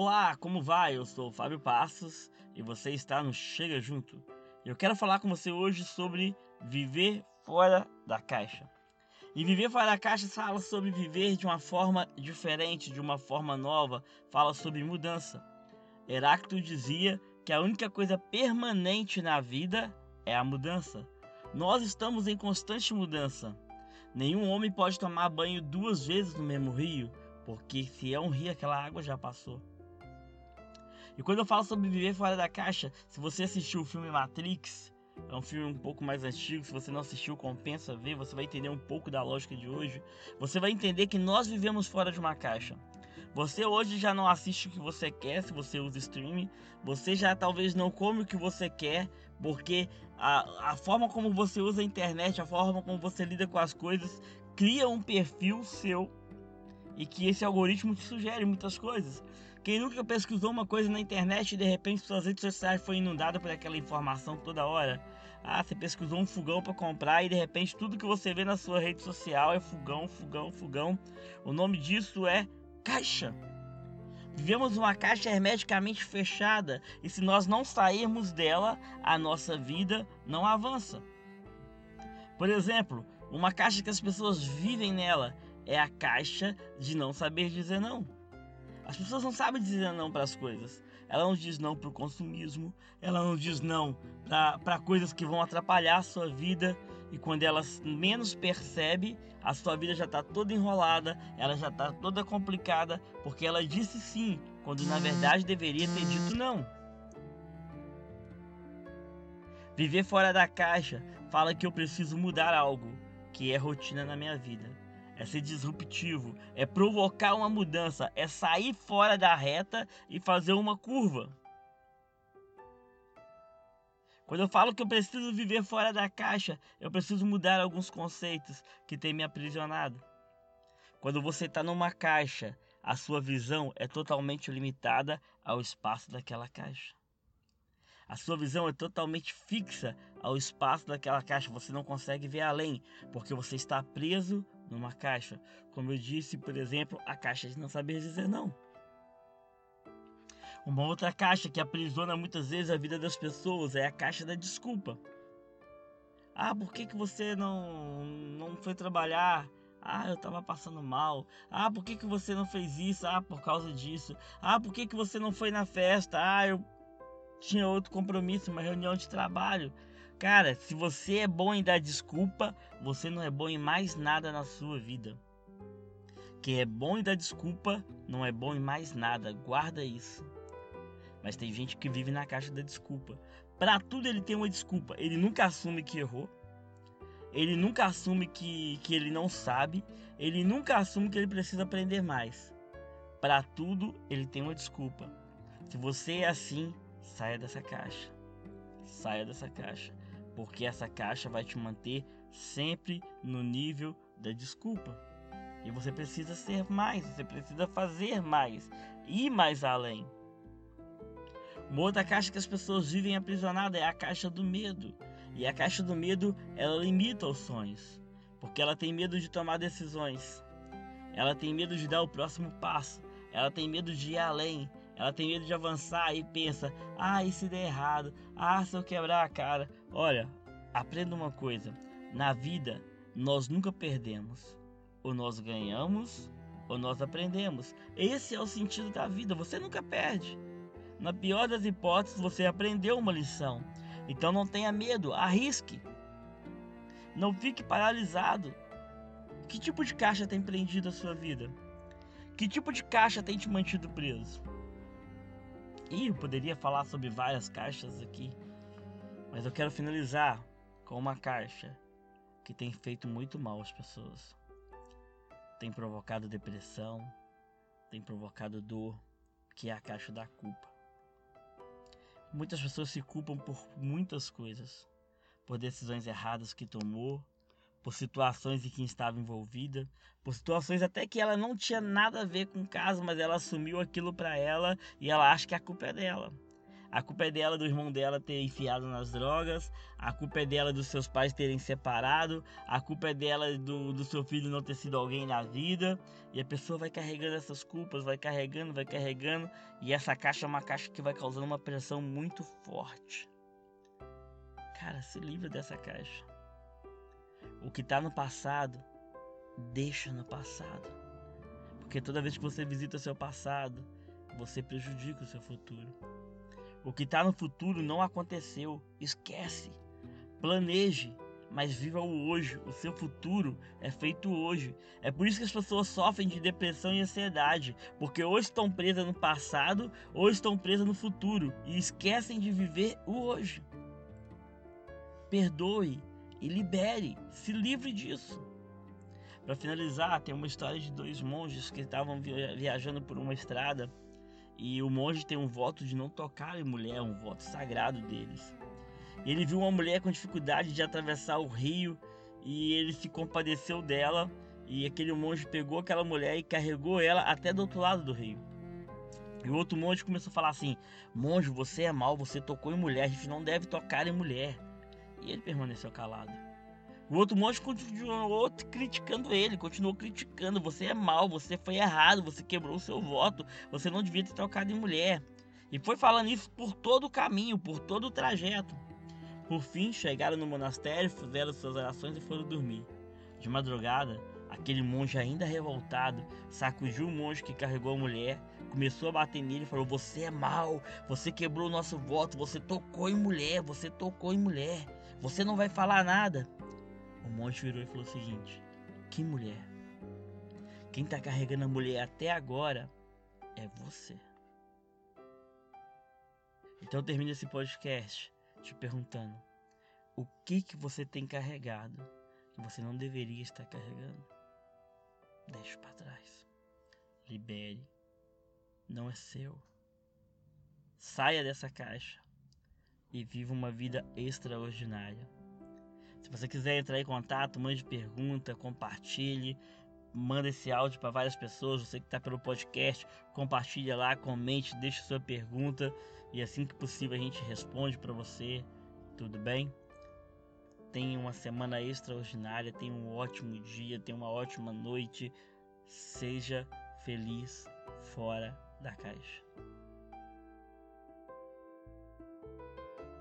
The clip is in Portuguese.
Olá, como vai? Eu sou o Fábio Passos e você está no Chega Junto. Eu quero falar com você hoje sobre viver fora da caixa. E viver fora da caixa fala sobre viver de uma forma diferente, de uma forma nova, fala sobre mudança. Heráclito dizia que a única coisa permanente na vida é a mudança. Nós estamos em constante mudança. Nenhum homem pode tomar banho duas vezes no mesmo rio, porque se é um rio, aquela água já passou. E quando eu falo sobre viver fora da caixa, se você assistiu o filme Matrix, é um filme um pouco mais antigo, se você não assistiu, compensa ver, você vai entender um pouco da lógica de hoje. Você vai entender que nós vivemos fora de uma caixa. Você hoje já não assiste o que você quer se você usa streaming. Você já talvez não come o que você quer, porque a, a forma como você usa a internet, a forma como você lida com as coisas, cria um perfil seu e que esse algoritmo te sugere muitas coisas. Quem nunca pesquisou uma coisa na internet e de repente suas redes sociais foi inundada por aquela informação toda hora? Ah, você pesquisou um fogão para comprar e de repente tudo que você vê na sua rede social é fogão, fogão, fogão. O nome disso é caixa. Vivemos uma caixa hermeticamente fechada e se nós não sairmos dela, a nossa vida não avança. Por exemplo, uma caixa que as pessoas vivem nela é a caixa de não saber dizer não. As pessoas não sabem dizer não para as coisas. Ela não diz não para o consumismo, ela não diz não para coisas que vão atrapalhar a sua vida e quando ela menos percebe, a sua vida já está toda enrolada, ela já está toda complicada, porque ela disse sim, quando na verdade deveria ter dito não. Viver fora da caixa fala que eu preciso mudar algo que é rotina na minha vida. É ser disruptivo, é provocar uma mudança, é sair fora da reta e fazer uma curva. Quando eu falo que eu preciso viver fora da caixa, eu preciso mudar alguns conceitos que têm me aprisionado. Quando você está numa caixa, a sua visão é totalmente limitada ao espaço daquela caixa. A sua visão é totalmente fixa ao espaço daquela caixa. Você não consegue ver além, porque você está preso numa caixa. Como eu disse, por exemplo, a caixa de não saber dizer não. Uma outra caixa que aprisiona muitas vezes a vida das pessoas é a caixa da desculpa. Ah, por que, que você não, não foi trabalhar? Ah, eu estava passando mal. Ah, por que, que você não fez isso? Ah, por causa disso. Ah, por que, que você não foi na festa? Ah, eu tinha outro compromisso, uma reunião de trabalho. Cara, se você é bom em dar desculpa, você não é bom em mais nada na sua vida. Quem é bom em dar desculpa não é bom em mais nada. Guarda isso. Mas tem gente que vive na caixa da desculpa. Para tudo ele tem uma desculpa. Ele nunca assume que errou. Ele nunca assume que, que ele não sabe. Ele nunca assume que ele precisa aprender mais. Para tudo ele tem uma desculpa. Se você é assim, saia dessa caixa. Saia dessa caixa. Porque essa caixa vai te manter sempre no nível da desculpa. E você precisa ser mais, você precisa fazer mais, ir mais além. Uma outra caixa que as pessoas vivem aprisionadas é a caixa do medo. E a caixa do medo, ela limita os sonhos, porque ela tem medo de tomar decisões. Ela tem medo de dar o próximo passo. Ela tem medo de ir além. Ela tem medo de avançar e pensa: "Ah, e se der errado? Ah, se eu quebrar a cara?". Olha, aprenda uma coisa. Na vida, nós nunca perdemos. Ou nós ganhamos, ou nós aprendemos. Esse é o sentido da vida. Você nunca perde. Na pior das hipóteses, você aprendeu uma lição. Então não tenha medo, arrisque. Não fique paralisado. Que tipo de caixa tem prendido a sua vida? Que tipo de caixa tem te mantido preso? E eu poderia falar sobre várias caixas aqui, mas eu quero finalizar com uma caixa que tem feito muito mal às pessoas. Tem provocado depressão, tem provocado dor, que é a caixa da culpa. Muitas pessoas se culpam por muitas coisas, por decisões erradas que tomou, por situações em que estava envolvida, por situações até que ela não tinha nada a ver com o caso, mas ela assumiu aquilo para ela e ela acha que a culpa é dela. A culpa é dela, do irmão dela ter enfiado nas drogas. A culpa é dela dos seus pais terem separado. A culpa é dela do, do seu filho não ter sido alguém na vida. E a pessoa vai carregando essas culpas, vai carregando, vai carregando. E essa caixa é uma caixa que vai causando uma pressão muito forte. Cara, se livra dessa caixa. O que está no passado, deixa no passado. Porque toda vez que você visita o seu passado, você prejudica o seu futuro. O que está no futuro não aconteceu. Esquece. Planeje, mas viva o hoje. O seu futuro é feito hoje. É por isso que as pessoas sofrem de depressão e ansiedade, porque hoje estão presas no passado, hoje estão presas no futuro e esquecem de viver o hoje. Perdoe e libere, se livre disso. Para finalizar, tem uma história de dois monges que estavam viajando por uma estrada e o monge tem um voto de não tocar em mulher, um voto sagrado deles. Ele viu uma mulher com dificuldade de atravessar o rio e ele se compadeceu dela. E aquele monge pegou aquela mulher e carregou ela até do outro lado do rio. E o outro monge começou a falar assim: Monge, você é mau, você tocou em mulher, a gente não deve tocar em mulher. E ele permaneceu calado. O outro monge continuou criticando ele, continuou criticando. Você é mal, você foi errado, você quebrou o seu voto, você não devia ter trocado em mulher. E foi falando isso por todo o caminho, por todo o trajeto. Por fim, chegaram no monastério, fizeram suas orações e foram dormir. De madrugada, aquele monge ainda revoltado sacudiu o monge que carregou a mulher, começou a bater nele e falou: Você é mal, você quebrou o nosso voto, você tocou em mulher, você tocou em mulher, você não vai falar nada. O monge virou e falou o seguinte: Que mulher? Quem está carregando a mulher até agora é você. Então termina esse podcast te perguntando: o que que você tem carregado que você não deveria estar carregando? Deixe para trás. Libere. Não é seu. Saia dessa caixa e viva uma vida extraordinária. Se você quiser entrar em contato, mande pergunta, compartilhe, manda esse áudio para várias pessoas. Você que está pelo podcast, compartilha lá, comente, deixe sua pergunta e assim que possível a gente responde para você. Tudo bem? Tenha uma semana extraordinária, tenha um ótimo dia, tenha uma ótima noite. Seja feliz fora da caixa.